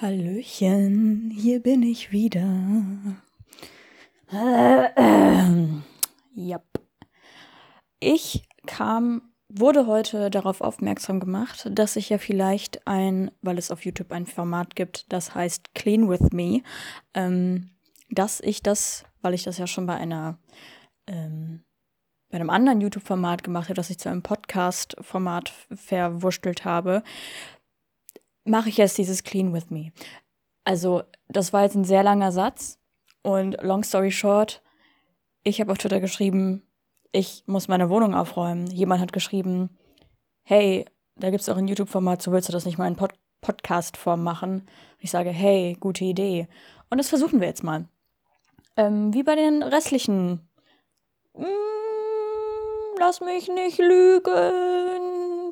Hallöchen, hier bin ich wieder. Äh, äh, yep. Ich kam, wurde heute darauf aufmerksam gemacht, dass ich ja vielleicht ein, weil es auf YouTube ein Format gibt, das heißt Clean with Me, ähm, dass ich das, weil ich das ja schon bei einer ähm, bei einem anderen YouTube-Format gemacht habe, dass ich zu einem Podcast-Format verwurstelt habe, mache ich jetzt dieses Clean with Me. Also, das war jetzt ein sehr langer Satz und long story short, ich habe auf Twitter geschrieben, ich muss meine Wohnung aufräumen. Jemand hat geschrieben, hey, da gibt es auch ein YouTube-Format, so willst du das nicht mal in Pod Podcast-Form machen? Ich sage, hey, gute Idee. Und das versuchen wir jetzt mal. Ähm, wie bei den restlichen. Mm, lass mich nicht lügen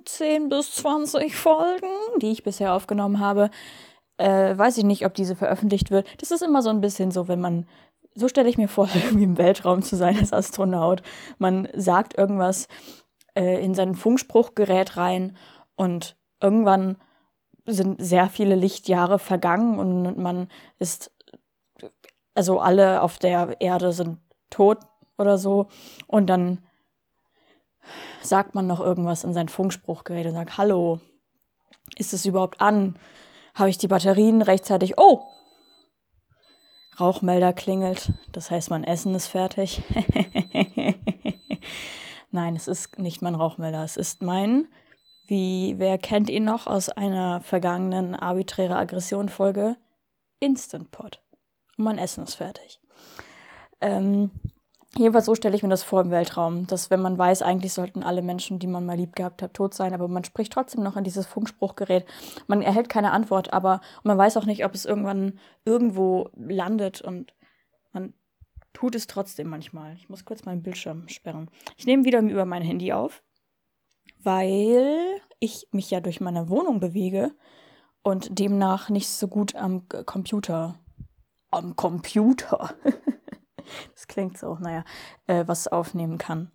10 bis 20 Folgen, die ich bisher aufgenommen habe. Äh, weiß ich nicht, ob diese veröffentlicht wird. Das ist immer so ein bisschen so, wenn man, so stelle ich mir vor, irgendwie im Weltraum zu sein als Astronaut. Man sagt irgendwas äh, in sein Funkspruchgerät rein und irgendwann sind sehr viele Lichtjahre vergangen und man ist, also alle auf der Erde sind tot oder so und dann sagt man noch irgendwas in sein Funkspruchgerät und sagt, hallo, ist es überhaupt an? Habe ich die Batterien rechtzeitig? Oh! Rauchmelder klingelt, das heißt, mein Essen ist fertig. Nein, es ist nicht mein Rauchmelder, es ist mein, wie, wer kennt ihn noch aus einer vergangenen arbiträre Aggression-Folge? Instant Pot. Und mein Essen ist fertig. Ähm, Jedenfalls so stelle ich mir das vor im Weltraum, dass wenn man weiß, eigentlich sollten alle Menschen, die man mal lieb gehabt hat, tot sein, aber man spricht trotzdem noch in dieses Funkspruchgerät. Man erhält keine Antwort, aber man weiß auch nicht, ob es irgendwann irgendwo landet und man tut es trotzdem manchmal. Ich muss kurz meinen Bildschirm sperren. Ich nehme wieder über mein Handy auf, weil ich mich ja durch meine Wohnung bewege und demnach nicht so gut am Computer. Am Computer. klingt so, naja, äh, was aufnehmen kann.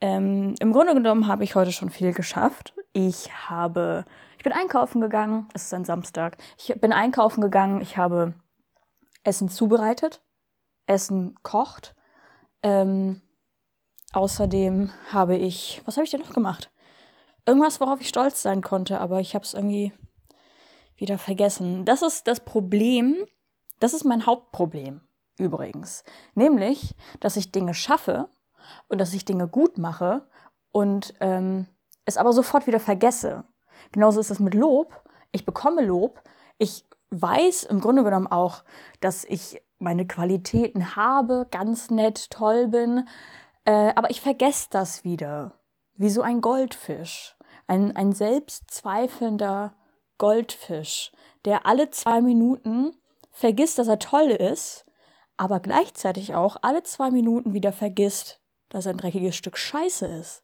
Ähm, Im Grunde genommen habe ich heute schon viel geschafft. Ich habe, ich bin einkaufen gegangen, es ist ein Samstag. Ich bin einkaufen gegangen, ich habe Essen zubereitet, Essen kocht. Ähm, außerdem habe ich, was habe ich denn noch gemacht? Irgendwas, worauf ich stolz sein konnte, aber ich habe es irgendwie wieder vergessen. Das ist das Problem, das ist mein Hauptproblem übrigens. Nämlich, dass ich Dinge schaffe und dass ich Dinge gut mache und ähm, es aber sofort wieder vergesse. Genauso ist es mit Lob. Ich bekomme Lob. Ich weiß im Grunde genommen auch, dass ich meine Qualitäten habe, ganz nett, toll bin. Äh, aber ich vergesse das wieder. Wie so ein Goldfisch. Ein, ein selbstzweifelnder Goldfisch, der alle zwei Minuten vergisst, dass er toll ist aber gleichzeitig auch alle zwei Minuten wieder vergisst, dass er ein dreckiges Stück Scheiße ist.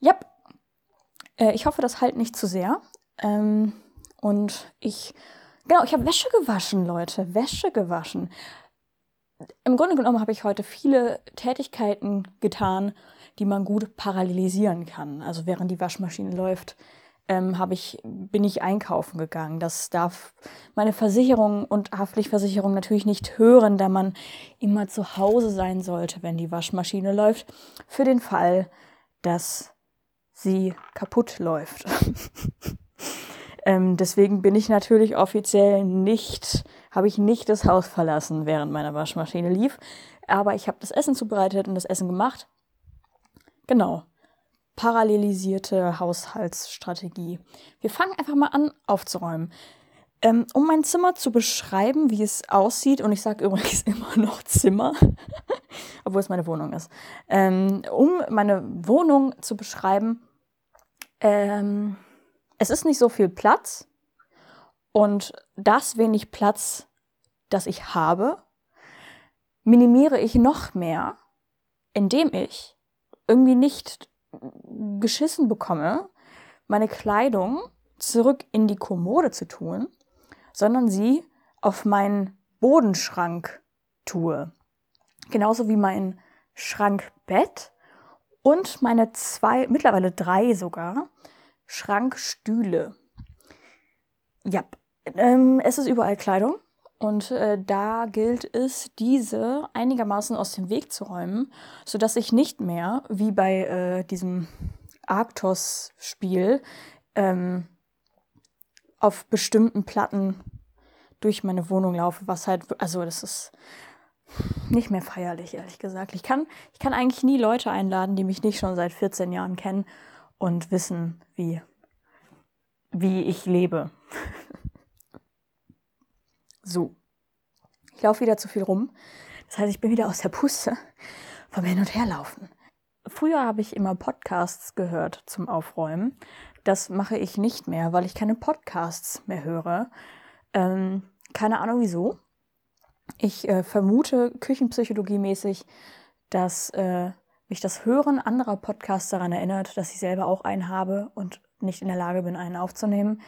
Ja, äh, ich hoffe, das halt nicht zu sehr. Ähm, und ich, genau, ich habe Wäsche gewaschen, Leute, Wäsche gewaschen. Im Grunde genommen habe ich heute viele Tätigkeiten getan, die man gut parallelisieren kann. Also während die Waschmaschine läuft, ähm, habe ich, bin ich einkaufen gegangen. Das darf meine Versicherung und Haftpflichtversicherung natürlich nicht hören, da man immer zu Hause sein sollte, wenn die Waschmaschine läuft, für den Fall, dass sie kaputt läuft. ähm, deswegen bin ich natürlich offiziell nicht, habe ich nicht das Haus verlassen, während meine Waschmaschine lief. Aber ich habe das Essen zubereitet und das Essen gemacht. Genau parallelisierte Haushaltsstrategie. Wir fangen einfach mal an aufzuräumen. Ähm, um mein Zimmer zu beschreiben, wie es aussieht, und ich sage übrigens immer noch Zimmer, obwohl es meine Wohnung ist, ähm, um meine Wohnung zu beschreiben, ähm, es ist nicht so viel Platz und das wenig Platz, das ich habe, minimiere ich noch mehr, indem ich irgendwie nicht geschissen bekomme, meine Kleidung zurück in die Kommode zu tun, sondern sie auf meinen Bodenschrank tue. Genauso wie mein Schrankbett und meine zwei, mittlerweile drei sogar, Schrankstühle. ja, ähm, es ist überall Kleidung. Und äh, da gilt es, diese einigermaßen aus dem Weg zu räumen, sodass ich nicht mehr, wie bei äh, diesem Arktos-Spiel, ähm, auf bestimmten Platten durch meine Wohnung laufe, was halt, also das ist nicht mehr feierlich, ehrlich gesagt. Ich kann, ich kann eigentlich nie Leute einladen, die mich nicht schon seit 14 Jahren kennen und wissen, wie, wie ich lebe. so. Ich laufe wieder zu viel rum. Das heißt, ich bin wieder aus der Puste vom Hin- und Herlaufen. Früher habe ich immer Podcasts gehört zum Aufräumen. Das mache ich nicht mehr, weil ich keine Podcasts mehr höre. Ähm, keine Ahnung wieso. Ich äh, vermute küchenpsychologie-mäßig, dass äh, mich das Hören anderer Podcasts daran erinnert, dass ich selber auch einen habe und nicht in der Lage bin, einen aufzunehmen.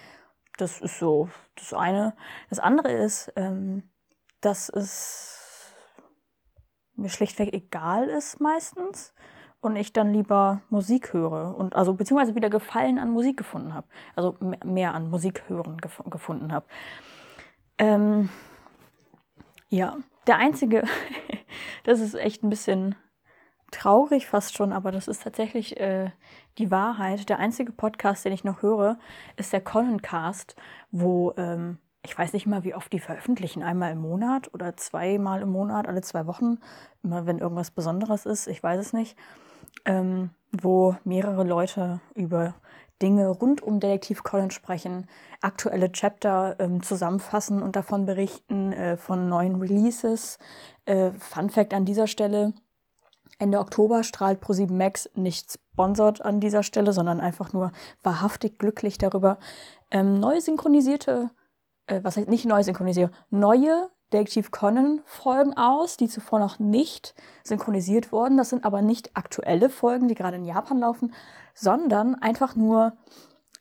Das ist so das eine. Das andere ist, ähm, dass es mir schlichtweg egal ist meistens und ich dann lieber Musik höre und also beziehungsweise wieder Gefallen an Musik gefunden habe. Also mehr an Musik hören gef gefunden habe. Ähm, ja, der einzige, das ist echt ein bisschen traurig fast schon, aber das ist tatsächlich äh, die Wahrheit. Der einzige Podcast, den ich noch höre, ist der Conan-Cast, wo ähm, ich weiß nicht mal, wie oft die veröffentlichen. Einmal im Monat oder zweimal im Monat, alle zwei Wochen. Immer wenn irgendwas Besonderes ist, ich weiß es nicht. Ähm, wo mehrere Leute über Dinge rund um Detektiv Conan sprechen, aktuelle Chapter ähm, zusammenfassen und davon berichten, äh, von neuen Releases. Äh, Fun Fact an dieser Stelle. Ende Oktober strahlt Pro7 Max nicht sponsort an dieser Stelle, sondern einfach nur wahrhaftig glücklich darüber. Ähm, neu synchronisierte, äh, was heißt nicht neu synchronisierte, neue Detektiv Conan Folgen aus, die zuvor noch nicht synchronisiert wurden. Das sind aber nicht aktuelle Folgen, die gerade in Japan laufen, sondern einfach nur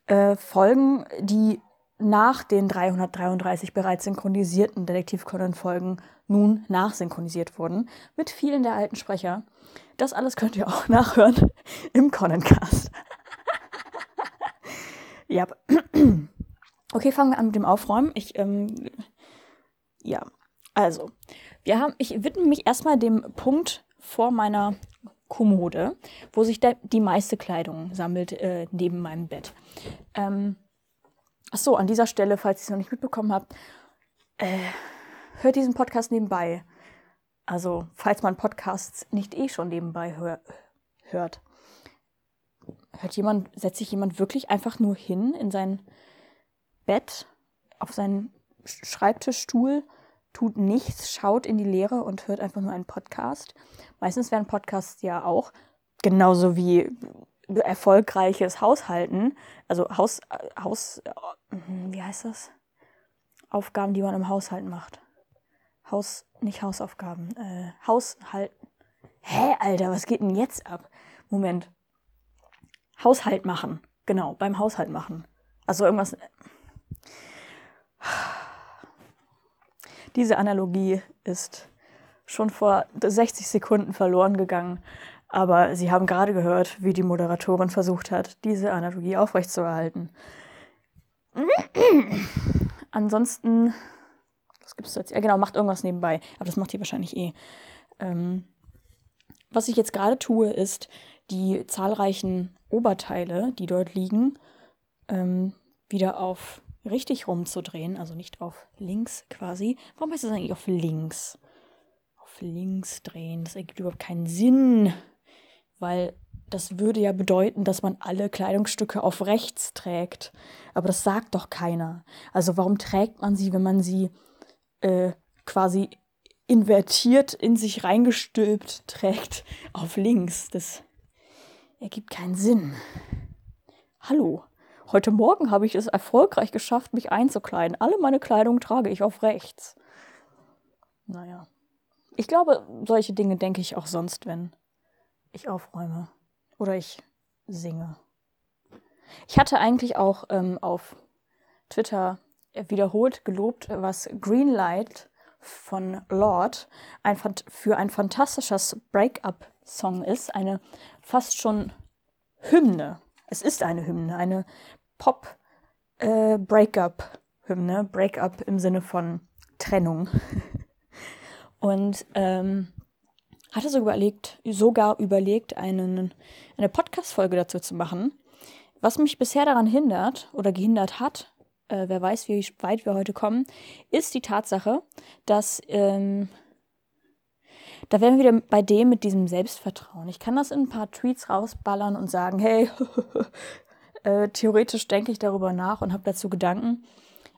äh, Folgen, die nach den 333 bereits synchronisierten Detektiv Conan Folgen nun nachsynchronisiert wurden, mit vielen der alten Sprecher. Das alles könnt ihr auch nachhören im Conan-Cast. ja. Okay, fangen wir an mit dem Aufräumen. Ich, ähm, ja, also, wir haben, ich widme mich erstmal dem Punkt vor meiner Kommode, wo sich die meiste Kleidung sammelt äh, neben meinem Bett. Ähm, Achso, an dieser Stelle, falls ihr es noch nicht mitbekommen habt, äh, hört diesen Podcast nebenbei. Also, falls man Podcasts nicht eh schon nebenbei hör hört. Hört jemand, setzt sich jemand wirklich einfach nur hin in sein Bett, auf seinen Schreibtischstuhl, tut nichts, schaut in die Leere und hört einfach nur einen Podcast? Meistens werden Podcasts ja auch genauso wie erfolgreiches Haushalten, also Haus, Haus, wie heißt das? Aufgaben, die man im Haushalt macht. Haus, nicht Hausaufgaben, äh, Haushalten. Hä, Alter, was geht denn jetzt ab? Moment. Haushalt machen. Genau, beim Haushalt machen. Also irgendwas. Diese Analogie ist schon vor 60 Sekunden verloren gegangen. Aber Sie haben gerade gehört, wie die Moderatorin versucht hat, diese Analogie aufrechtzuerhalten. Ansonsten, was gibt es jetzt? Ja, genau, macht irgendwas nebenbei. Aber das macht ihr wahrscheinlich eh. Ähm, was ich jetzt gerade tue, ist, die zahlreichen Oberteile, die dort liegen, ähm, wieder auf richtig rumzudrehen. Also nicht auf links quasi. Warum heißt das eigentlich auf links? Auf links drehen. Das ergibt überhaupt keinen Sinn weil das würde ja bedeuten, dass man alle Kleidungsstücke auf rechts trägt. Aber das sagt doch keiner. Also warum trägt man sie, wenn man sie äh, quasi invertiert in sich reingestülpt trägt auf links? Das ergibt keinen Sinn. Hallo. Heute Morgen habe ich es erfolgreich geschafft, mich einzukleiden. Alle meine Kleidung trage ich auf rechts. Naja. Ich glaube, solche Dinge denke ich auch sonst, wenn ich aufräume oder ich singe. Ich hatte eigentlich auch ähm, auf Twitter wiederholt gelobt, was Greenlight von Lord ein, für ein fantastisches Break-up-Song ist. Eine fast schon Hymne. Es ist eine Hymne, eine Pop-Breakup. Hymne, Breakup im Sinne von Trennung. Und ähm, hatte so überlegt, sogar überlegt, einen, eine Podcast-Folge dazu zu machen. Was mich bisher daran hindert oder gehindert hat, äh, wer weiß, wie weit wir heute kommen, ist die Tatsache, dass ähm, da wären wir wieder bei dem mit diesem Selbstvertrauen. Ich kann das in ein paar Tweets rausballern und sagen, hey, äh, theoretisch denke ich darüber nach und habe dazu Gedanken.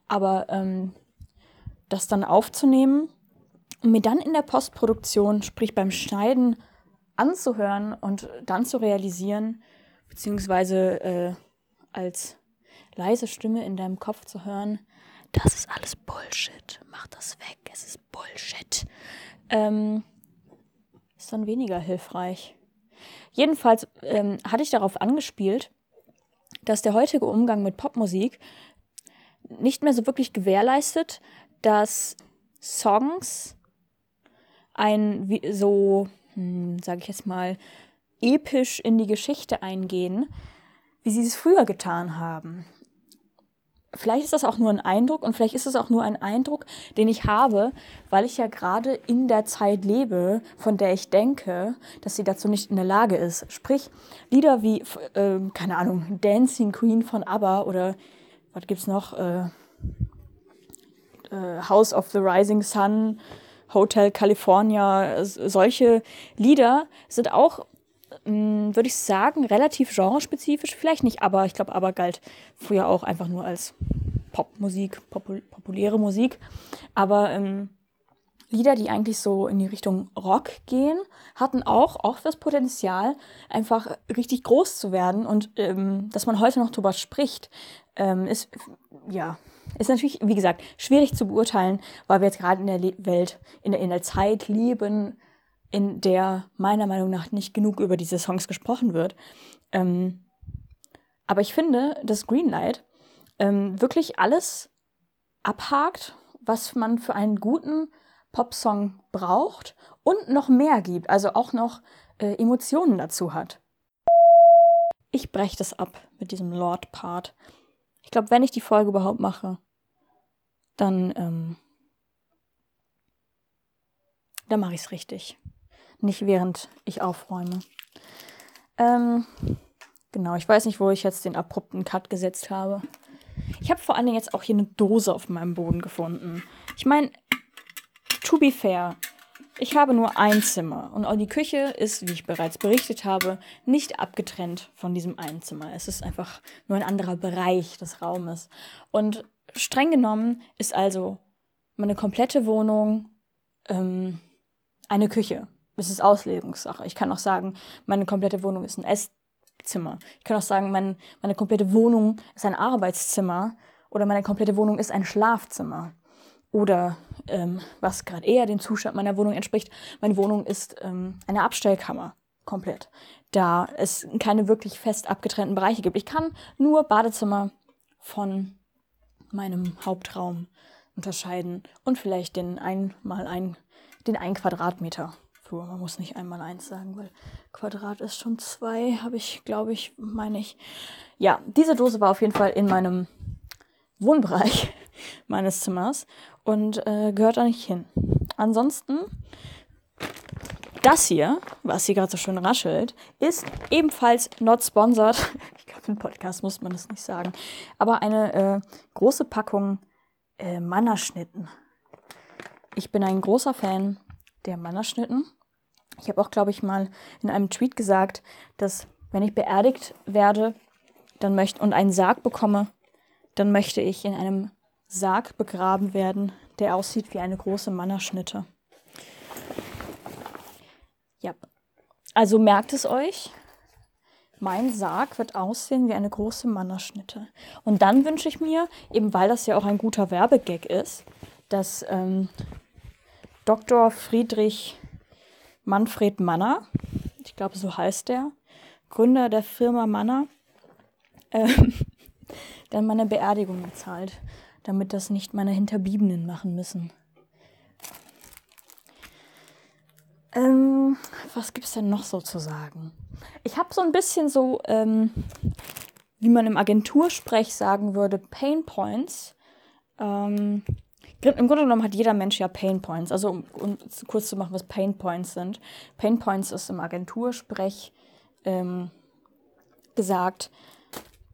Aber ähm, das dann aufzunehmen und mir dann in der Postproduktion, sprich beim Schneiden, anzuhören und dann zu realisieren, beziehungsweise äh, als leise Stimme in deinem Kopf zu hören, das ist alles Bullshit, mach das weg, es ist Bullshit, ähm, ist dann weniger hilfreich. Jedenfalls ähm, hatte ich darauf angespielt, dass der heutige Umgang mit Popmusik nicht mehr so wirklich gewährleistet, dass Songs ein so, hm, sage ich jetzt mal, episch in die Geschichte eingehen, wie sie es früher getan haben. Vielleicht ist das auch nur ein Eindruck und vielleicht ist es auch nur ein Eindruck, den ich habe, weil ich ja gerade in der Zeit lebe, von der ich denke, dass sie dazu nicht in der Lage ist. Sprich, Lieder wie, äh, keine Ahnung, Dancing Queen von ABBA oder was gibt's noch? Äh, äh, House of the Rising Sun, Hotel California, solche Lieder sind auch, hm, würde ich sagen, relativ genrespezifisch. Vielleicht nicht, aber ich glaube, aber galt früher auch einfach nur als Popmusik, popul populäre Musik. Aber ähm, Lieder, die eigentlich so in die Richtung Rock gehen, hatten auch, auch das Potenzial, einfach richtig groß zu werden. Und ähm, dass man heute noch drüber spricht, ähm, ist, ja, ist natürlich, wie gesagt, schwierig zu beurteilen, weil wir jetzt gerade in der Le Welt, in der, in der Zeit leben, in der meiner Meinung nach nicht genug über diese Songs gesprochen wird. Ähm, aber ich finde, dass Greenlight ähm, wirklich alles abhakt, was man für einen guten Popsong braucht und noch mehr gibt, also auch noch äh, Emotionen dazu hat. Ich breche das ab mit diesem Lord-Part. Ich glaube, wenn ich die Folge überhaupt mache, dann, ähm, dann mache ich es richtig. Nicht während ich aufräume. Ähm, genau, ich weiß nicht, wo ich jetzt den abrupten Cut gesetzt habe. Ich habe vor allen Dingen jetzt auch hier eine Dose auf meinem Boden gefunden. Ich meine, to be fair, ich habe nur ein Zimmer und auch die Küche ist, wie ich bereits berichtet habe, nicht abgetrennt von diesem einen Zimmer. Es ist einfach nur ein anderer Bereich des Raumes. Und streng genommen ist also meine komplette Wohnung ähm, eine Küche. Es ist Auslegungssache. Ich kann auch sagen, meine komplette Wohnung ist ein Esszimmer. Ich kann auch sagen, mein, meine komplette Wohnung ist ein Arbeitszimmer oder meine komplette Wohnung ist ein Schlafzimmer. Oder ähm, was gerade eher dem Zustand meiner Wohnung entspricht, meine Wohnung ist ähm, eine Abstellkammer komplett, da es keine wirklich fest abgetrennten Bereiche gibt. Ich kann nur Badezimmer von meinem Hauptraum unterscheiden und vielleicht den einmal ein, den ein Quadratmeter Flur. Man muss nicht einmal eins sagen, weil Quadrat ist schon zwei, habe ich, glaube ich, meine ich. Ja, diese Dose war auf jeden Fall in meinem Wohnbereich meines Zimmers und äh, gehört da nicht hin. Ansonsten, das hier, was hier gerade so schön raschelt, ist ebenfalls not sponsored. Ich glaube, im Podcast muss man das nicht sagen. Aber eine äh, große Packung äh, Mannerschnitten. Ich bin ein großer Fan der Mannerschnitten. Ich habe auch, glaube ich, mal in einem Tweet gesagt, dass wenn ich beerdigt werde dann möchte, und einen Sarg bekomme, dann möchte ich in einem Sarg begraben werden, der aussieht wie eine große Mannerschnitte. Ja, also merkt es euch. Mein Sarg wird aussehen wie eine große Mannerschnitte. Und dann wünsche ich mir, eben weil das ja auch ein guter Werbegag ist, dass ähm, Dr. Friedrich Manfred Manner, ich glaube so heißt der, Gründer der Firma Manner, ähm, dann meine Beerdigung bezahlt damit das nicht meine Hinterbliebenen machen müssen. Ähm, was gibt es denn noch so zu sagen? Ich habe so ein bisschen so, ähm, wie man im Agentursprech sagen würde, Pain Points Ähm, im Grunde genommen hat jeder Mensch ja Pain Points. Also um, um kurz zu machen, was Pain Points sind. Pain Points ist im Agentursprech ähm, gesagt,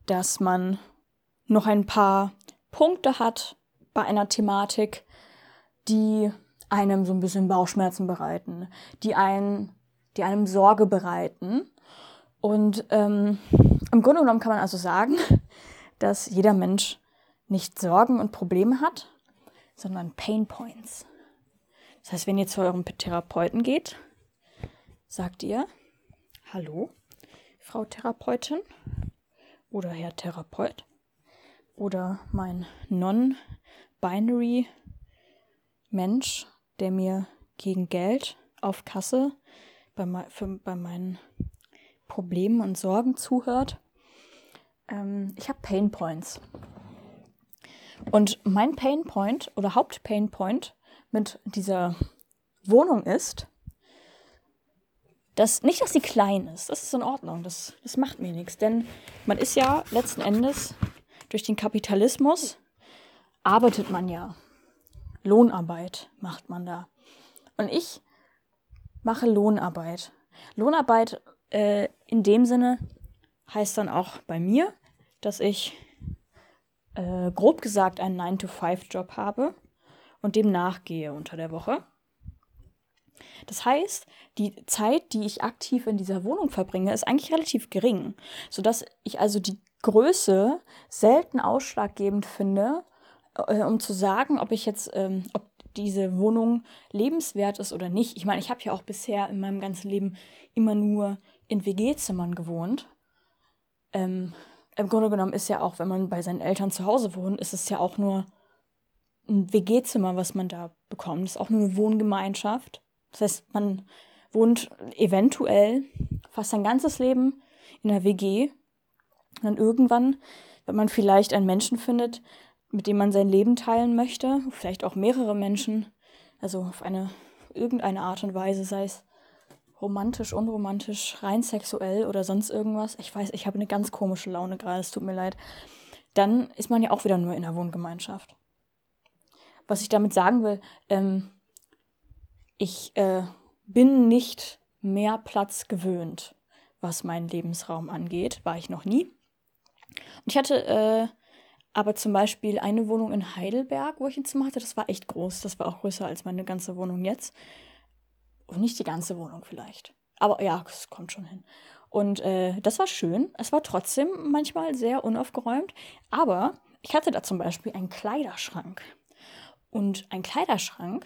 dass man noch ein paar Punkte hat bei einer Thematik, die einem so ein bisschen Bauchschmerzen bereiten, die, einen, die einem Sorge bereiten. Und ähm, im Grunde genommen kann man also sagen, dass jeder Mensch nicht Sorgen und Probleme hat, sondern Pain Points. Das heißt, wenn ihr zu eurem Therapeuten geht, sagt ihr, hallo, Frau Therapeutin oder Herr Therapeut oder mein Non-Binary Mensch, der mir gegen Geld auf Kasse bei, für, bei meinen Problemen und Sorgen zuhört. Ähm, ich habe Pain Points. Und mein Pain Point oder Hauptpain Point mit dieser Wohnung ist, dass nicht, dass sie klein ist, das ist in Ordnung, das, das macht mir nichts, denn man ist ja letzten Endes durch den Kapitalismus arbeitet man ja. Lohnarbeit macht man da. Und ich mache Lohnarbeit. Lohnarbeit äh, in dem Sinne heißt dann auch bei mir, dass ich äh, grob gesagt einen 9-to-5-Job habe und dem nachgehe unter der Woche. Das heißt, die Zeit, die ich aktiv in dieser Wohnung verbringe, ist eigentlich relativ gering, sodass ich also die Größe selten ausschlaggebend finde, äh, um zu sagen, ob ich jetzt, ähm, ob diese Wohnung lebenswert ist oder nicht. Ich meine, ich habe ja auch bisher in meinem ganzen Leben immer nur in WG-Zimmern gewohnt. Ähm, im Grunde genommen ist ja auch, wenn man bei seinen Eltern zu Hause wohnt, ist es ja auch nur ein WG-Zimmer, was man da bekommt. Das ist auch nur eine Wohngemeinschaft. Das heißt, man wohnt eventuell fast sein ganzes Leben in einer WG. Und dann irgendwann, wenn man vielleicht einen Menschen findet, mit dem man sein Leben teilen möchte, vielleicht auch mehrere Menschen, also auf eine irgendeine Art und Weise, sei es romantisch, unromantisch, rein sexuell oder sonst irgendwas. Ich weiß, ich habe eine ganz komische Laune gerade, es tut mir leid. Dann ist man ja auch wieder nur in der Wohngemeinschaft. Was ich damit sagen will, ähm, ich äh, bin nicht mehr Platz gewöhnt, was meinen Lebensraum angeht. War ich noch nie. Und ich hatte äh, aber zum Beispiel eine Wohnung in Heidelberg, wo ich ein Zimmer hatte. Das war echt groß. Das war auch größer als meine ganze Wohnung jetzt. Und nicht die ganze Wohnung vielleicht. Aber ja, es kommt schon hin. Und äh, das war schön. Es war trotzdem manchmal sehr unaufgeräumt. Aber ich hatte da zum Beispiel einen Kleiderschrank. Und ein Kleiderschrank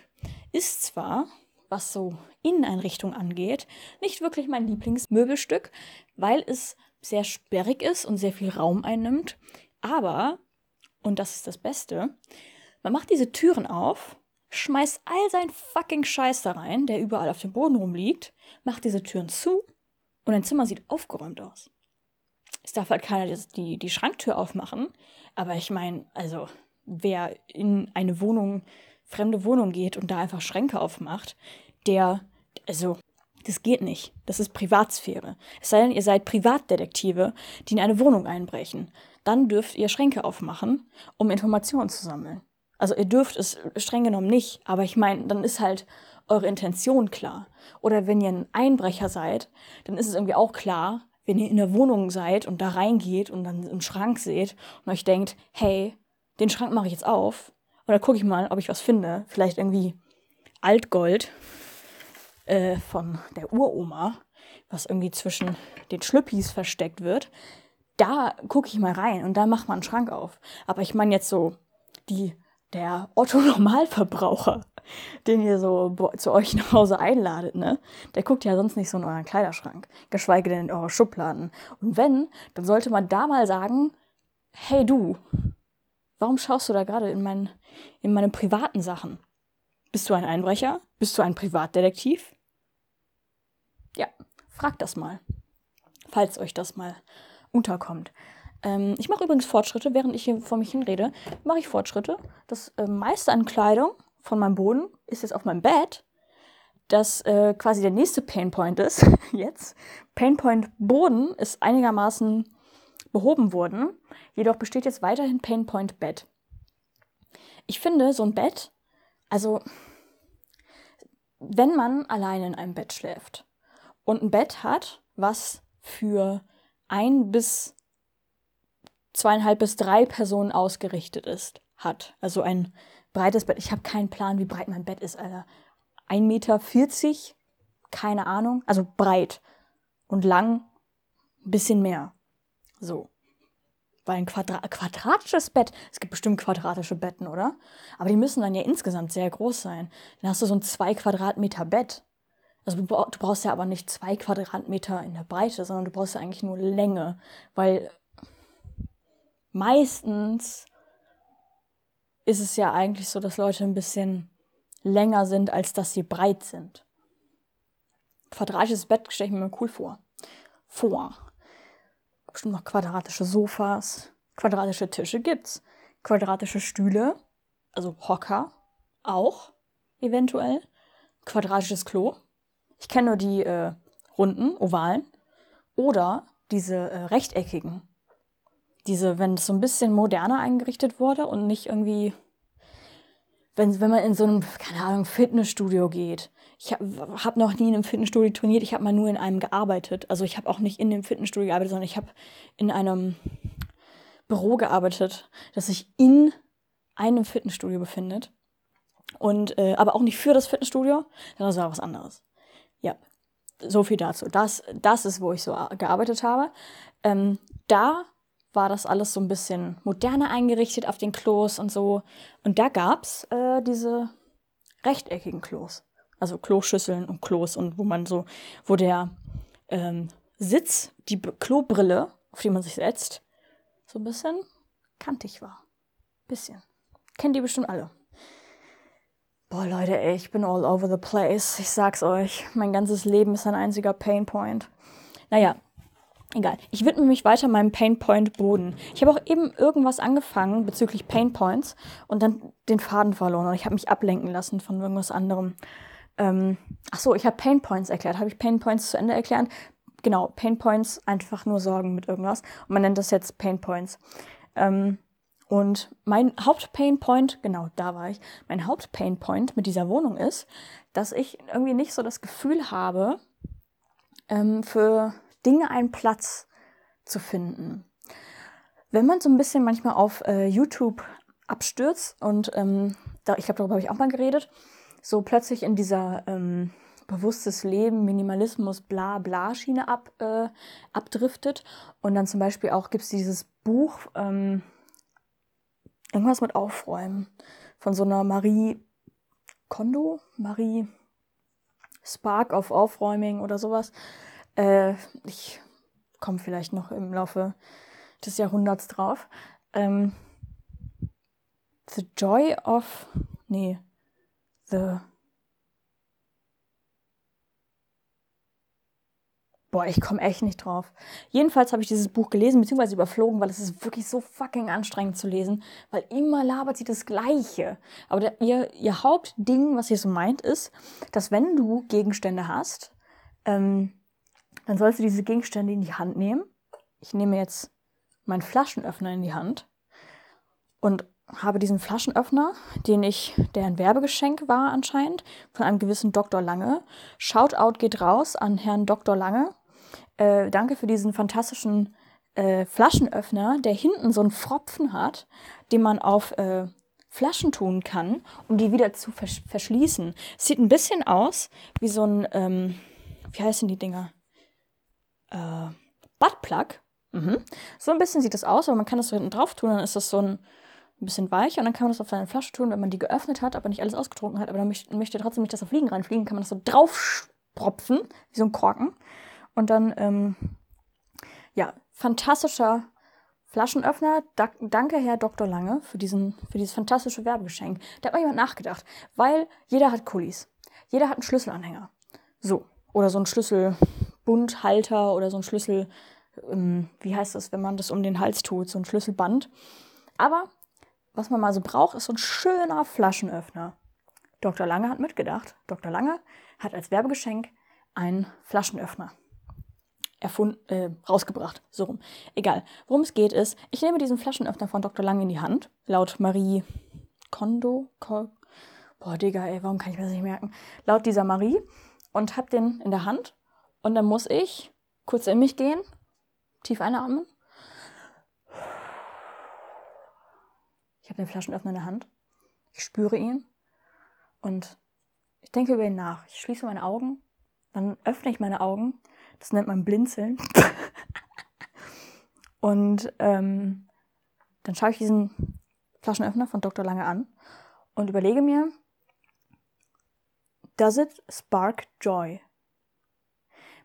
ist zwar, was so Inneneinrichtung angeht, nicht wirklich mein Lieblingsmöbelstück, weil es sehr sperrig ist und sehr viel Raum einnimmt. Aber, und das ist das Beste, man macht diese Türen auf schmeißt all sein fucking Scheiß da rein, der überall auf dem Boden rumliegt, macht diese Türen zu und dein Zimmer sieht aufgeräumt aus. Es darf halt keiner die, die Schranktür aufmachen, aber ich meine, also wer in eine Wohnung, fremde Wohnung geht und da einfach Schränke aufmacht, der, also das geht nicht. Das ist Privatsphäre. Es sei denn, ihr seid Privatdetektive, die in eine Wohnung einbrechen. Dann dürft ihr Schränke aufmachen, um Informationen zu sammeln. Also ihr dürft es streng genommen nicht, aber ich meine, dann ist halt eure Intention klar. Oder wenn ihr ein Einbrecher seid, dann ist es irgendwie auch klar, wenn ihr in der Wohnung seid und da reingeht und dann einen Schrank seht und euch denkt, hey, den Schrank mache ich jetzt auf dann gucke ich mal, ob ich was finde. Vielleicht irgendwie Altgold äh, von der Uroma, was irgendwie zwischen den Schlüppis versteckt wird. Da gucke ich mal rein und da macht man einen Schrank auf. Aber ich meine jetzt so die der Otto-Normalverbraucher, den ihr so zu euch nach Hause einladet, ne, der guckt ja sonst nicht so in euren Kleiderschrank, geschweige denn in eure Schubladen. Und wenn, dann sollte man da mal sagen, hey du, warum schaust du da gerade in, mein, in meine privaten Sachen? Bist du ein Einbrecher? Bist du ein Privatdetektiv? Ja, fragt das mal, falls euch das mal unterkommt. Ähm, ich mache übrigens Fortschritte, während ich hier vor mich hinrede, mache ich Fortschritte. Das äh, meiste an Kleidung von meinem Boden ist jetzt auf meinem Bett. Das äh, quasi der nächste Painpoint ist jetzt. Painpoint Boden ist einigermaßen behoben worden. Jedoch besteht jetzt weiterhin Painpoint Bett. ich finde, so ein Bett, also wenn man alleine in einem Bett schläft und ein Bett hat, was für ein bis zweieinhalb bis drei Personen ausgerichtet ist, hat. Also ein breites Bett. Ich habe keinen Plan, wie breit mein Bett ist, Alter. 1,40 Meter, keine Ahnung. Also breit und lang ein bisschen mehr. So. Weil ein Quadra quadratisches Bett, es gibt bestimmt quadratische Betten, oder? Aber die müssen dann ja insgesamt sehr groß sein. Dann hast du so ein 2 Quadratmeter Bett. Also du, brauchst ja aber nicht 2 Quadratmeter in der Breite, sondern du brauchst ja eigentlich nur Länge. Weil meistens ist es ja eigentlich so, dass Leute ein bisschen länger sind, als dass sie breit sind. Quadratisches Bett stelle ich mir cool vor. Vor. Bestimmt noch quadratische Sofas. Quadratische Tische gibt's. Quadratische Stühle, also Hocker, auch eventuell. Quadratisches Klo. Ich kenne nur die äh, runden, ovalen. Oder diese äh, rechteckigen diese, wenn es so ein bisschen moderner eingerichtet wurde und nicht irgendwie, wenn, wenn man in so einem, keine Ahnung, Fitnessstudio geht. Ich habe hab noch nie in einem Fitnessstudio trainiert, ich habe mal nur in einem gearbeitet. Also ich habe auch nicht in dem Fitnessstudio gearbeitet, sondern ich habe in einem Büro gearbeitet, das sich in einem Fitnessstudio befindet. Und, äh, aber auch nicht für das Fitnessstudio, sondern das war was anderes. Ja, so viel dazu. Das, das ist, wo ich so gearbeitet habe. Ähm, da war das alles so ein bisschen moderner eingerichtet auf den Klos und so. Und da gab's äh, diese rechteckigen Klos. Also Kloschüsseln und Klos und wo man so, wo der ähm, Sitz, die B Klobrille, auf die man sich setzt, so ein bisschen kantig war. Bisschen. Kennt ihr bestimmt alle. Boah, Leute, ey, ich bin all over the place. Ich sag's euch. Mein ganzes Leben ist ein einziger Painpoint. Naja, Egal. Ich widme mich weiter meinem Painpoint Boden. Ich habe auch eben irgendwas angefangen bezüglich Painpoints und dann den Faden verloren und ich habe mich ablenken lassen von irgendwas anderem. Ähm, ach so, ich habe Painpoints erklärt. Habe ich Painpoints zu Ende erklärt? Genau, Painpoints einfach nur Sorgen mit irgendwas und man nennt das jetzt Painpoints. Ähm, und mein Hauptpainpoint, genau, da war ich. Mein Hauptpainpoint mit dieser Wohnung ist, dass ich irgendwie nicht so das Gefühl habe, ähm, für Dinge einen Platz zu finden. Wenn man so ein bisschen manchmal auf äh, YouTube abstürzt und ähm, da, ich glaube, darüber habe ich auch mal geredet, so plötzlich in dieser ähm, bewusstes Leben, Minimalismus, bla bla Schiene ab, äh, abdriftet. Und dann zum Beispiel auch gibt es dieses Buch, ähm, irgendwas mit Aufräumen, von so einer Marie Kondo, Marie Spark of Aufräuming oder sowas. Äh, ich komme vielleicht noch im Laufe des Jahrhunderts drauf. Ähm, the Joy of. Nee. The. Boah, ich komme echt nicht drauf. Jedenfalls habe ich dieses Buch gelesen, beziehungsweise überflogen, weil es ist wirklich so fucking anstrengend zu lesen, weil immer labert sie das Gleiche. Aber der, ihr, ihr Hauptding, was sie so meint, ist, dass wenn du Gegenstände hast, ähm, dann sollst du diese Gegenstände in die Hand nehmen. Ich nehme jetzt meinen Flaschenöffner in die Hand und habe diesen Flaschenöffner, den ich, der ein Werbegeschenk war anscheinend, von einem gewissen Dr. Lange. Shoutout geht raus an Herrn Dr. Lange. Äh, danke für diesen fantastischen äh, Flaschenöffner, der hinten so einen Pfropfen hat, den man auf äh, Flaschen tun kann, um die wieder zu versch verschließen. Sieht ein bisschen aus wie so ein, ähm, wie heißen die Dinger? äh, Buttplug. Mhm. So ein bisschen sieht das aus, aber man kann das so hinten drauf tun, dann ist das so ein, bisschen weich und dann kann man das auf seine Flasche tun, wenn man die geöffnet hat, aber nicht alles ausgetrunken hat, aber dann möchte, möchte trotzdem nicht, dass da Fliegen reinfliegen, kann man das so draufspropfen, wie so ein Korken. Und dann, ähm, ja, fantastischer Flaschenöffner. Da, danke, Herr Dr. Lange, für, diesen, für dieses fantastische Werbegeschenk. Da hat mal jemand nachgedacht, weil jeder hat Kulis. Jeder hat einen Schlüsselanhänger. So. Oder so einen Schlüssel, Bundhalter oder so ein Schlüssel, ähm, wie heißt das, wenn man das um den Hals tut, so ein Schlüsselband. Aber was man mal so braucht, ist so ein schöner Flaschenöffner. Dr. Lange hat mitgedacht. Dr. Lange hat als Werbegeschenk einen Flaschenöffner erfunden, äh, rausgebracht. So rum. Egal. Worum es geht ist, ich nehme diesen Flaschenöffner von Dr. Lange in die Hand, laut Marie Kondo, Ko boah, Digga, ey, warum kann ich mir das nicht merken? Laut dieser Marie und hab den in der Hand und dann muss ich kurz in mich gehen, tief einatmen. Ich habe den Flaschenöffner in der Hand. Ich spüre ihn und ich denke über ihn nach. Ich schließe meine Augen, dann öffne ich meine Augen. Das nennt man Blinzeln. und ähm, dann schaue ich diesen Flaschenöffner von Dr. Lange an und überlege mir, does it spark joy?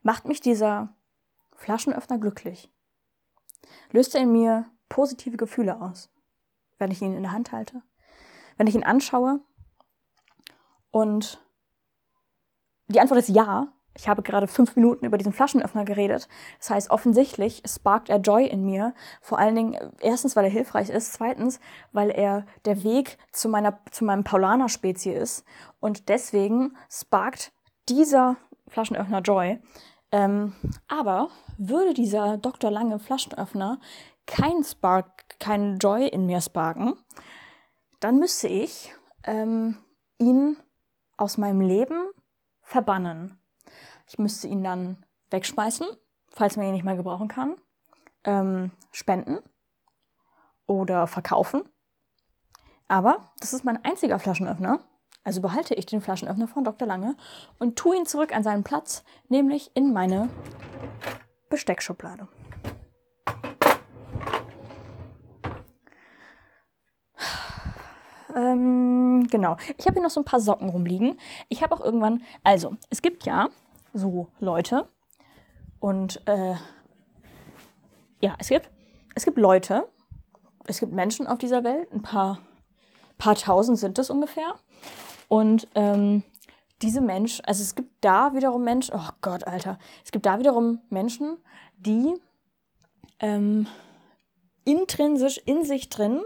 Macht mich dieser Flaschenöffner glücklich? Löst er in mir positive Gefühle aus, wenn ich ihn in der Hand halte? Wenn ich ihn anschaue? Und die Antwort ist ja. Ich habe gerade fünf Minuten über diesen Flaschenöffner geredet. Das heißt, offensichtlich sparkt er Joy in mir. Vor allen Dingen, erstens, weil er hilfreich ist. Zweitens, weil er der Weg zu meiner, zu meinem Paulaner-Spezie ist. Und deswegen sparkt dieser Flaschenöffner Joy. Ähm, aber würde dieser Dr. Lange Flaschenöffner kein Spark, keinen Joy in mir sparken, dann müsste ich ähm, ihn aus meinem Leben verbannen. Ich müsste ihn dann wegschmeißen, falls man ihn nicht mehr gebrauchen kann, ähm, spenden oder verkaufen. Aber das ist mein einziger Flaschenöffner. Also behalte ich den Flaschenöffner von Dr. Lange und tue ihn zurück an seinen Platz, nämlich in meine Besteckschublade. Ähm, genau. Ich habe hier noch so ein paar Socken rumliegen. Ich habe auch irgendwann, also, es gibt ja so Leute. Und äh, ja, es gibt, es gibt Leute, es gibt Menschen auf dieser Welt, ein paar, paar tausend sind es ungefähr. Und ähm, diese Menschen, also es gibt da wiederum Menschen, oh Gott, Alter, es gibt da wiederum Menschen, die ähm, intrinsisch in sich drin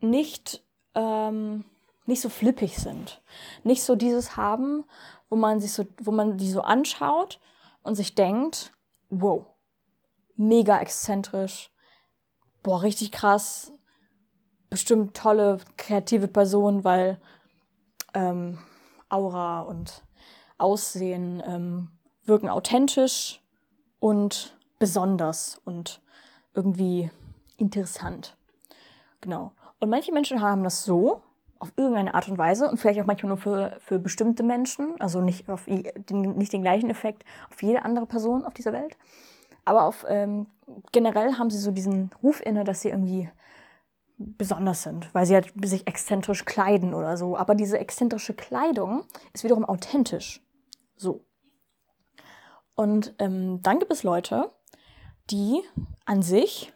nicht ähm, nicht so flippig sind. Nicht so dieses haben, wo man sich so, wo man die so anschaut und sich denkt, wow, mega exzentrisch, boah, richtig krass, bestimmt tolle, kreative Person, weil ähm, Aura und Aussehen ähm, wirken authentisch und besonders und irgendwie interessant. Genau. Und manche Menschen haben das so, auf irgendeine Art und Weise und vielleicht auch manchmal nur für, für bestimmte Menschen, also nicht, auf den, nicht den gleichen Effekt auf jede andere Person auf dieser Welt. Aber auf, ähm, generell haben sie so diesen Ruf inne, dass sie irgendwie besonders sind, weil sie halt sich exzentrisch kleiden oder so. Aber diese exzentrische Kleidung ist wiederum authentisch. So. Und ähm, dann gibt es Leute, die an sich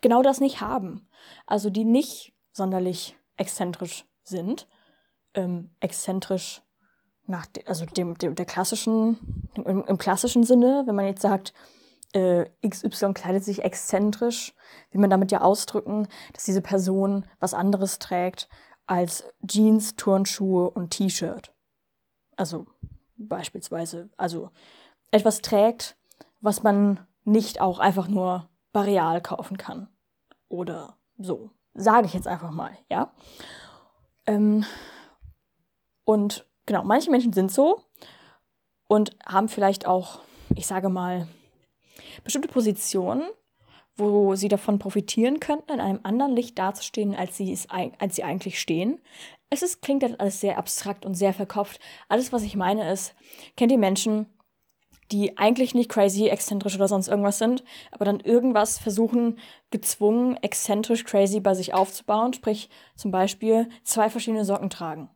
genau das nicht haben. Also die nicht sonderlich exzentrisch sind. Ähm, exzentrisch nach de, also dem, dem der klassischen, im, im, klassischen Sinne, wenn man jetzt sagt, äh, XY kleidet sich exzentrisch, will man damit ja ausdrücken, dass diese Person was anderes trägt als Jeans, Turnschuhe und T-Shirt. Also beispielsweise, also etwas trägt, was man nicht auch einfach nur Bareal kaufen kann. Oder so. Sage ich jetzt einfach mal, ja. Ähm, und genau, manche Menschen sind so und haben vielleicht auch, ich sage mal, bestimmte Positionen, wo sie davon profitieren könnten, in einem anderen Licht dazustehen, als sie, es, als sie eigentlich stehen. Es ist, klingt dann alles sehr abstrakt und sehr verkopft. Alles, was ich meine, ist, kennt ihr Menschen, die eigentlich nicht crazy, exzentrisch oder sonst irgendwas sind, aber dann irgendwas versuchen, gezwungen, exzentrisch, crazy bei sich aufzubauen. Sprich, zum Beispiel zwei verschiedene Socken tragen.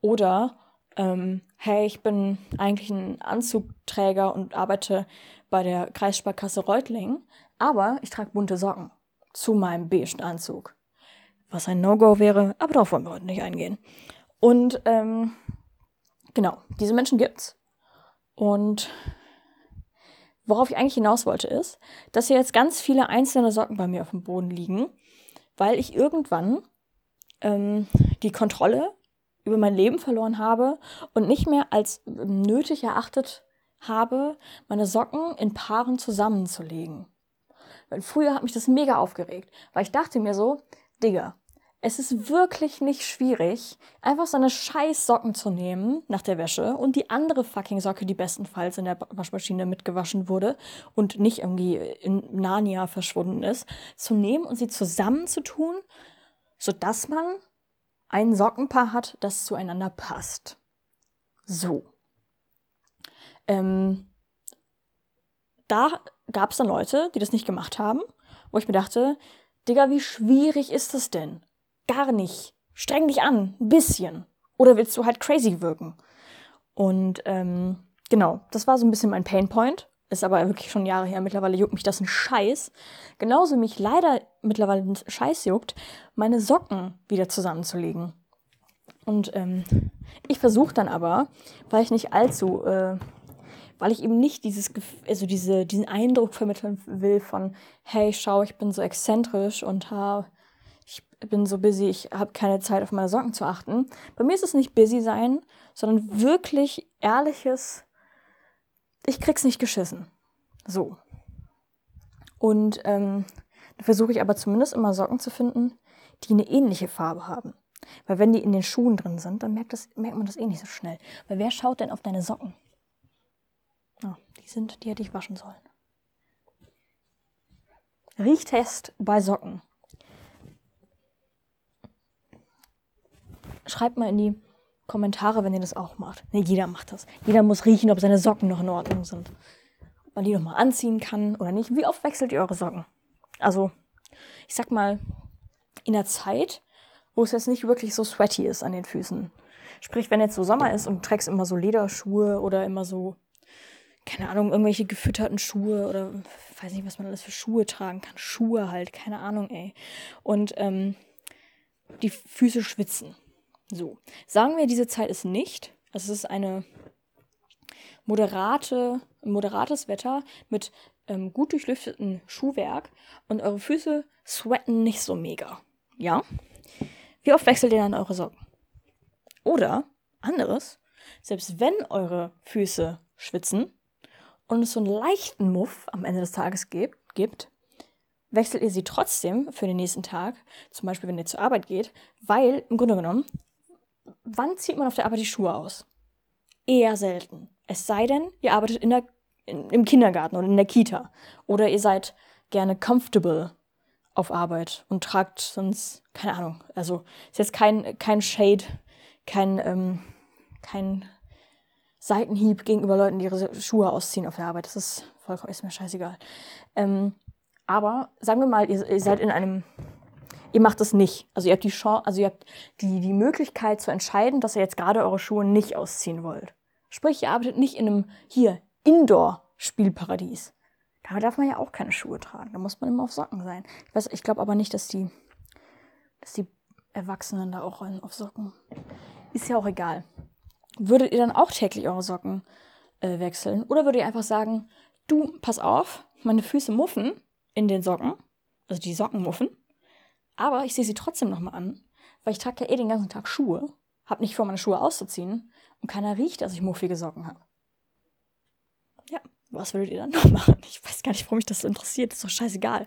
Oder, ähm, hey, ich bin eigentlich ein Anzugträger und arbeite bei der Kreissparkasse Reutling, aber ich trage bunte Socken zu meinem beigen Anzug. Was ein No-Go wäre, aber darauf wollen wir heute nicht eingehen. Und ähm, genau, diese Menschen gibt's. Und worauf ich eigentlich hinaus wollte, ist, dass hier jetzt ganz viele einzelne Socken bei mir auf dem Boden liegen, weil ich irgendwann ähm, die Kontrolle über mein Leben verloren habe und nicht mehr als nötig erachtet habe, meine Socken in Paaren zusammenzulegen. Weil früher hat mich das mega aufgeregt, weil ich dachte mir so, Digga, Es ist wirklich nicht schwierig, einfach seine scheiß Socken zu nehmen nach der Wäsche und die andere fucking Socke, die bestenfalls in der Waschmaschine mitgewaschen wurde und nicht irgendwie in Narnia verschwunden ist, zu nehmen und sie zusammenzutun, sodass man ein Sockenpaar hat, das zueinander passt. So. Ähm, da gab es dann Leute, die das nicht gemacht haben, wo ich mir dachte, Digga, wie schwierig ist das denn? Gar nicht. Streng dich an, ein bisschen. Oder willst du halt crazy wirken? Und ähm, genau, das war so ein bisschen mein Painpoint. Ist aber wirklich schon Jahre her. Mittlerweile juckt mich das ein Scheiß. Genauso mich leider mittlerweile ein Scheiß juckt, meine Socken wieder zusammenzulegen. Und ähm, ich versuche dann aber, weil ich nicht allzu, äh, weil ich eben nicht dieses, also diese, diesen Eindruck vermitteln will von, hey, schau, ich bin so exzentrisch und ha, ich bin so busy, ich habe keine Zeit auf meine Socken zu achten. Bei mir ist es nicht busy sein, sondern wirklich ehrliches, ich krieg's nicht geschissen. So. Und ähm, da versuche ich aber zumindest immer Socken zu finden, die eine ähnliche Farbe haben. Weil wenn die in den Schuhen drin sind, dann merkt, das, merkt man das eh nicht so schnell. Weil wer schaut denn auf deine Socken? Ah, die sind, die hätte ich waschen sollen. Riechtest bei Socken. Schreibt mal in die Kommentare, wenn ihr das auch macht. Ne, jeder macht das. Jeder muss riechen, ob seine Socken noch in Ordnung sind. Ob man die nochmal anziehen kann oder nicht. Wie oft wechselt ihr eure Socken? Also, ich sag mal, in der Zeit, wo es jetzt nicht wirklich so sweaty ist an den Füßen. Sprich, wenn jetzt so Sommer ist und du trägst immer so Lederschuhe oder immer so, keine Ahnung, irgendwelche gefütterten Schuhe oder weiß nicht, was man alles für Schuhe tragen kann. Schuhe halt, keine Ahnung, ey. Und ähm, die Füße schwitzen. So. Sagen wir, diese Zeit ist nicht. Also es ist eine moderate, moderates Wetter mit ähm, gut durchlüfteten Schuhwerk und eure Füße sweaten nicht so mega. Ja? Wie oft wechselt ihr dann eure Socken? Oder, anderes, selbst wenn eure Füße schwitzen und es so einen leichten Muff am Ende des Tages gibt, gibt, wechselt ihr sie trotzdem für den nächsten Tag, zum Beispiel wenn ihr zur Arbeit geht, weil im Grunde genommen, wann zieht man auf der Arbeit die Schuhe aus? Eher selten. Es sei denn, ihr arbeitet in der, in, im Kindergarten oder in der Kita oder ihr seid gerne comfortable auf Arbeit und tragt sonst, keine Ahnung, also ist jetzt kein, kein Shade, kein, ähm, kein Seitenhieb gegenüber Leuten, die ihre Schuhe ausziehen auf der Arbeit. Das ist vollkommen, ist mir scheißegal. Ähm, aber sagen wir mal, ihr, ihr seid in einem, ihr macht das nicht. Also ihr habt die Chance, also ihr habt die, die Möglichkeit zu entscheiden, dass ihr jetzt gerade eure Schuhe nicht ausziehen wollt. Sprich, ihr arbeitet nicht in einem, hier, Indoor-Spielparadies. Da darf man ja auch keine Schuhe tragen. Da muss man immer auf Socken sein. Ich, ich glaube aber nicht, dass die, dass die Erwachsenen da auch auf Socken. Ist ja auch egal. Würdet ihr dann auch täglich eure Socken äh, wechseln? Oder würdet ihr einfach sagen, du, pass auf, meine Füße muffen in den Socken. Also die Socken muffen. Aber ich sehe sie trotzdem nochmal an, weil ich trage ja eh den ganzen Tag Schuhe. Hab nicht vor, meine Schuhe auszuziehen. Und keiner riecht, dass ich muffige Socken habe. Ja, was würdet ihr dann noch machen? Ich weiß gar nicht, warum mich das so interessiert. ist doch scheißegal.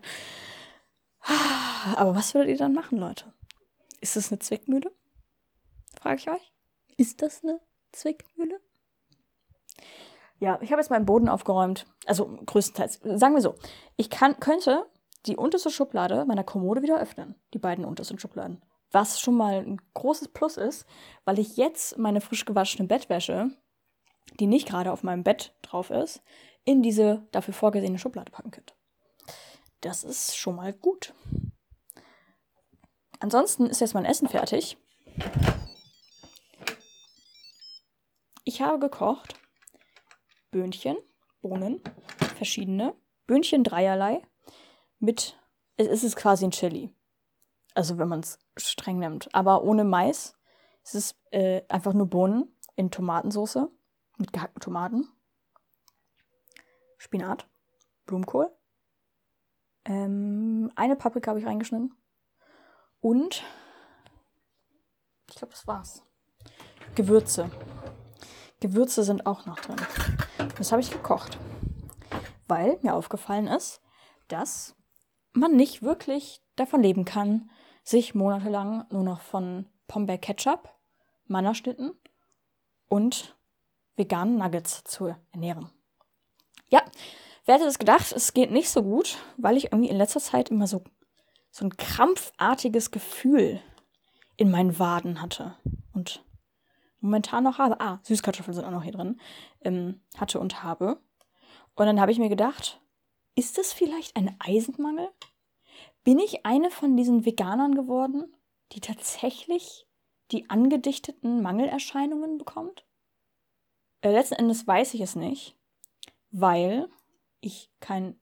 Aber was würdet ihr dann machen, Leute? Ist das eine Zwickmühle? Frage ich euch. Ist das eine Zwickmühle? Ja, ich habe jetzt meinen Boden aufgeräumt. Also größtenteils. Sagen wir so. Ich kann, könnte die unterste Schublade meiner Kommode wieder öffnen. Die beiden untersten Schubladen. Was schon mal ein großes Plus ist, weil ich jetzt meine frisch gewaschene Bettwäsche, die nicht gerade auf meinem Bett drauf ist, in diese dafür vorgesehene Schublade packen könnte. Das ist schon mal gut. Ansonsten ist jetzt mein Essen fertig. Ich habe gekocht Böhnchen, Bohnen, verschiedene. Böhnchen dreierlei mit, es ist quasi ein Chili. Also wenn man es streng nimmt. Aber ohne Mais. Es ist äh, einfach nur Bohnen in Tomatensauce mit gehackten Tomaten. Spinat, Blumenkohl. Ähm, eine Paprika habe ich reingeschnitten. Und ich glaube, das war's. Gewürze. Gewürze sind auch noch drin. Das habe ich gekocht. Weil mir aufgefallen ist, dass man nicht wirklich davon leben kann, sich monatelang nur noch von Pombeer Ketchup, Mannerschnitten und veganen Nuggets zu ernähren. Ja, wer hätte das gedacht? Es geht nicht so gut, weil ich irgendwie in letzter Zeit immer so, so ein krampfartiges Gefühl in meinen Waden hatte. Und momentan noch habe. Ah, Süßkartoffeln sind auch noch hier drin. Ähm, hatte und habe. Und dann habe ich mir gedacht, ist das vielleicht ein Eisenmangel? Bin ich eine von diesen Veganern geworden, die tatsächlich die angedichteten Mangelerscheinungen bekommt? Äh, letzten Endes weiß ich es nicht, weil ich kein,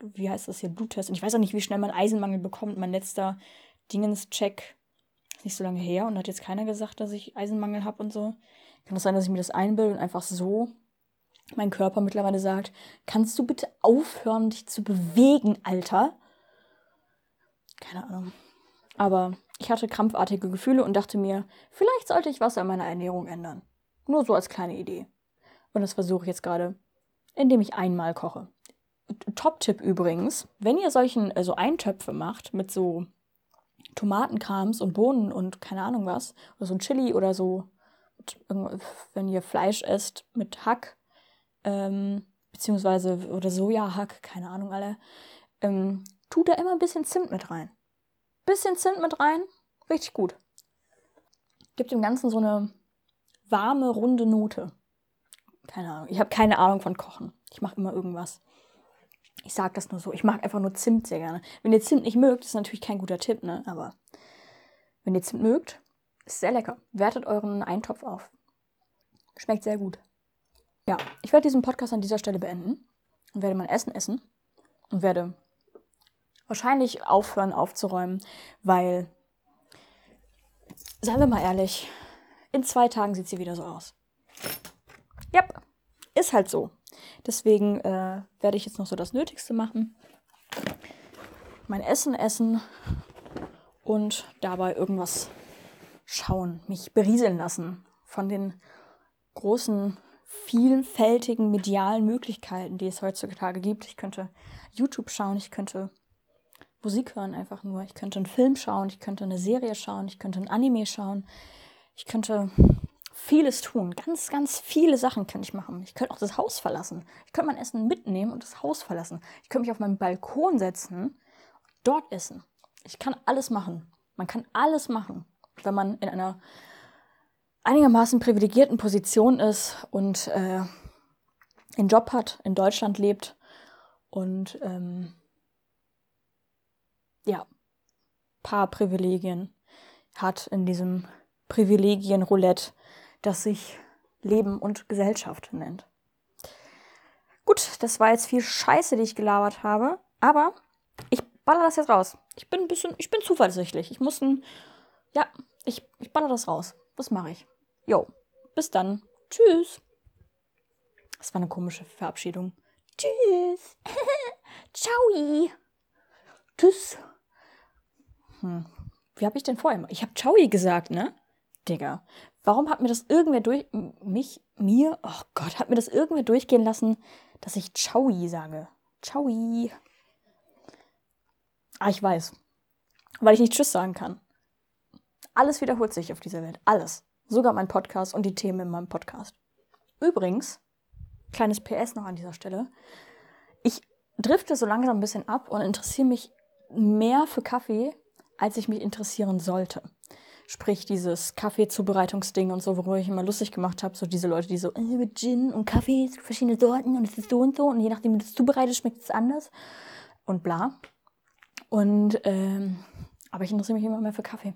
wie heißt das hier, Bluttest, und ich weiß auch nicht, wie schnell man Eisenmangel bekommt. Mein letzter Dingenscheck ist nicht so lange her und hat jetzt keiner gesagt, dass ich Eisenmangel habe und so. Kann es das sein, dass ich mir das einbilde und einfach so mein Körper mittlerweile sagt, kannst du bitte aufhören, dich zu bewegen, Alter? Keine Ahnung. Aber ich hatte krampfartige Gefühle und dachte mir, vielleicht sollte ich was an meiner Ernährung ändern. Nur so als kleine Idee. Und das versuche ich jetzt gerade, indem ich einmal koche. Top-Tipp übrigens, wenn ihr solchen, also Eintöpfe macht mit so Tomatenkrams und Bohnen und keine Ahnung was, oder so ein Chili oder so, wenn ihr Fleisch esst mit Hack, ähm, beziehungsweise oder Sojahack, keine Ahnung alle, ähm, tut da immer ein bisschen Zimt mit rein. Bisschen Zimt mit rein, richtig gut. Gibt dem Ganzen so eine warme, runde Note. Keine Ahnung. Ich habe keine Ahnung von Kochen. Ich mache immer irgendwas. Ich sage das nur so. Ich mag einfach nur Zimt sehr gerne. Wenn ihr Zimt nicht mögt, ist natürlich kein guter Tipp, ne? Aber wenn ihr Zimt mögt, ist sehr lecker. Wertet euren Eintopf auf. Schmeckt sehr gut. Ja, ich werde diesen Podcast an dieser Stelle beenden und werde mein Essen essen und werde wahrscheinlich aufhören aufzuräumen, weil, seien wir mal ehrlich, in zwei Tagen sieht sie wieder so aus. Ja, ist halt so. Deswegen äh, werde ich jetzt noch so das Nötigste machen. Mein Essen essen und dabei irgendwas schauen, mich berieseln lassen von den großen, vielfältigen medialen Möglichkeiten, die es heutzutage gibt. Ich könnte YouTube schauen, ich könnte Musik hören einfach nur, ich könnte einen Film schauen, ich könnte eine Serie schauen, ich könnte ein Anime schauen, ich könnte vieles tun. Ganz, ganz viele Sachen kann ich machen. Ich könnte auch das Haus verlassen. Ich könnte mein Essen mitnehmen und das Haus verlassen. Ich könnte mich auf meinen Balkon setzen, dort essen. Ich kann alles machen. Man kann alles machen, wenn man in einer einigermaßen privilegierten Position ist und äh, einen Job hat, in Deutschland lebt und ähm, ja, paar Privilegien hat in diesem Privilegienroulette, das sich Leben und Gesellschaft nennt. Gut, das war jetzt viel Scheiße, die ich gelabert habe, aber ich baller das jetzt raus. Ich bin ein bisschen, ich bin zuversichtlich. Ich muss ein, ja, ich, ich baller das raus. Was mache ich? Jo, bis dann. Tschüss. Das war eine komische Verabschiedung. Tschüss. Ciao. Tschüss. Hm. Wie habe ich denn vorher? Ich habe Ciao gesagt, ne? Digga. Warum hat mir das irgendwer durch. Mich, mir, oh Gott, hat mir das irgendwer durchgehen lassen, dass ich Ciao sage? Ciao. Ah, ich weiß. Weil ich nicht Tschüss sagen kann. Alles wiederholt sich auf dieser Welt. Alles. Sogar mein Podcast und die Themen in meinem Podcast. Übrigens, kleines PS noch an dieser Stelle. Ich drifte so langsam ein bisschen ab und interessiere mich mehr für Kaffee, als ich mich interessieren sollte. Sprich, dieses Kaffeezubereitungsding und so, worüber ich immer lustig gemacht habe. So diese Leute, die so, äh, mit Gin und Kaffee, verschiedene Sorten und es ist so und so. Und je nachdem, wie du es zubereitest, schmeckt es anders. Und bla. Und, ähm, aber ich interessiere mich immer mehr für Kaffee.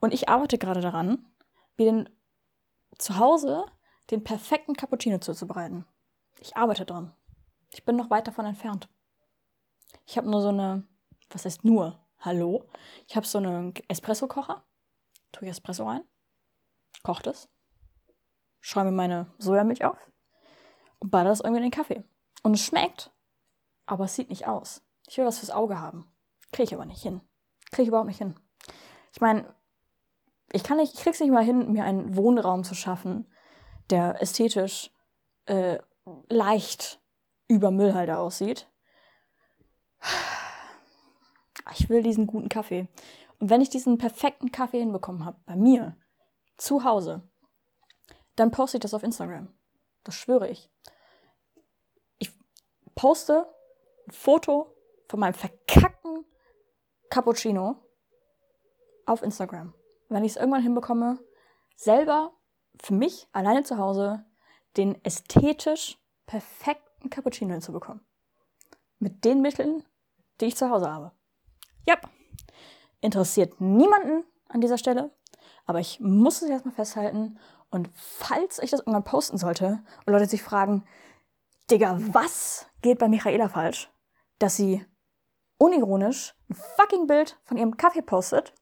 Und ich arbeite gerade daran, mir den, zu Hause den perfekten Cappuccino zuzubereiten. Ich arbeite dran. Ich bin noch weit davon entfernt. Ich habe nur so eine, was heißt nur? Hallo? Ich habe so einen Espresso-Kocher tue ich Espresso rein, koche das, schäume meine Sojamilch auf und baller das irgendwie in den Kaffee. Und es schmeckt, aber es sieht nicht aus. Ich will was fürs Auge haben. Kriege ich aber nicht hin. Kriege ich überhaupt nicht hin. Ich meine, ich kann nicht, ich krieg's nicht mal hin, mir einen Wohnraum zu schaffen, der ästhetisch äh, leicht über Müllhalde aussieht. ich will diesen guten Kaffee. Und wenn ich diesen perfekten Kaffee hinbekommen habe, bei mir, zu Hause, dann poste ich das auf Instagram. Das schwöre ich. Ich poste ein Foto von meinem verkackten Cappuccino auf Instagram. Wenn ich es irgendwann hinbekomme, selber für mich alleine zu Hause den ästhetisch perfekten Cappuccino hinzubekommen. Mit den Mitteln, die ich zu Hause habe. Ja, interessiert niemanden an dieser Stelle, aber ich muss es erstmal festhalten. Und falls ich das irgendwann posten sollte und Leute sich fragen, Digga, was geht bei Michaela falsch, dass sie unironisch ein fucking Bild von ihrem Kaffee postet,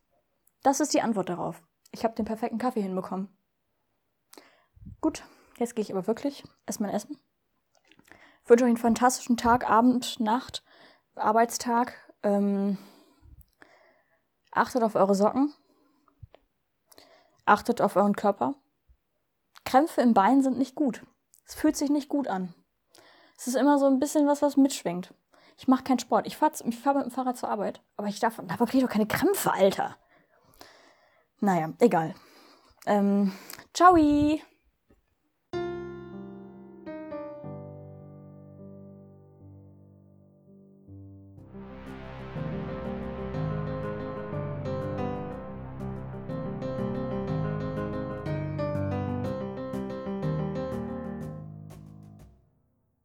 das ist die Antwort darauf. Ich habe den perfekten Kaffee hinbekommen. Gut, jetzt gehe ich aber wirklich erstmal essen. Ich wünsche euch einen fantastischen Tag, Abend, Nacht, Arbeitstag. Ähm, achtet auf eure Socken. Achtet auf euren Körper. Krämpfe im Bein sind nicht gut. Es fühlt sich nicht gut an. Es ist immer so ein bisschen was, was mitschwingt. Ich mache keinen Sport. Ich fahre fahr mit dem Fahrrad zur Arbeit. Aber ich darf, dabei kriege ich doch keine Krämpfe, Alter. Naja, egal. Ähm, ciao!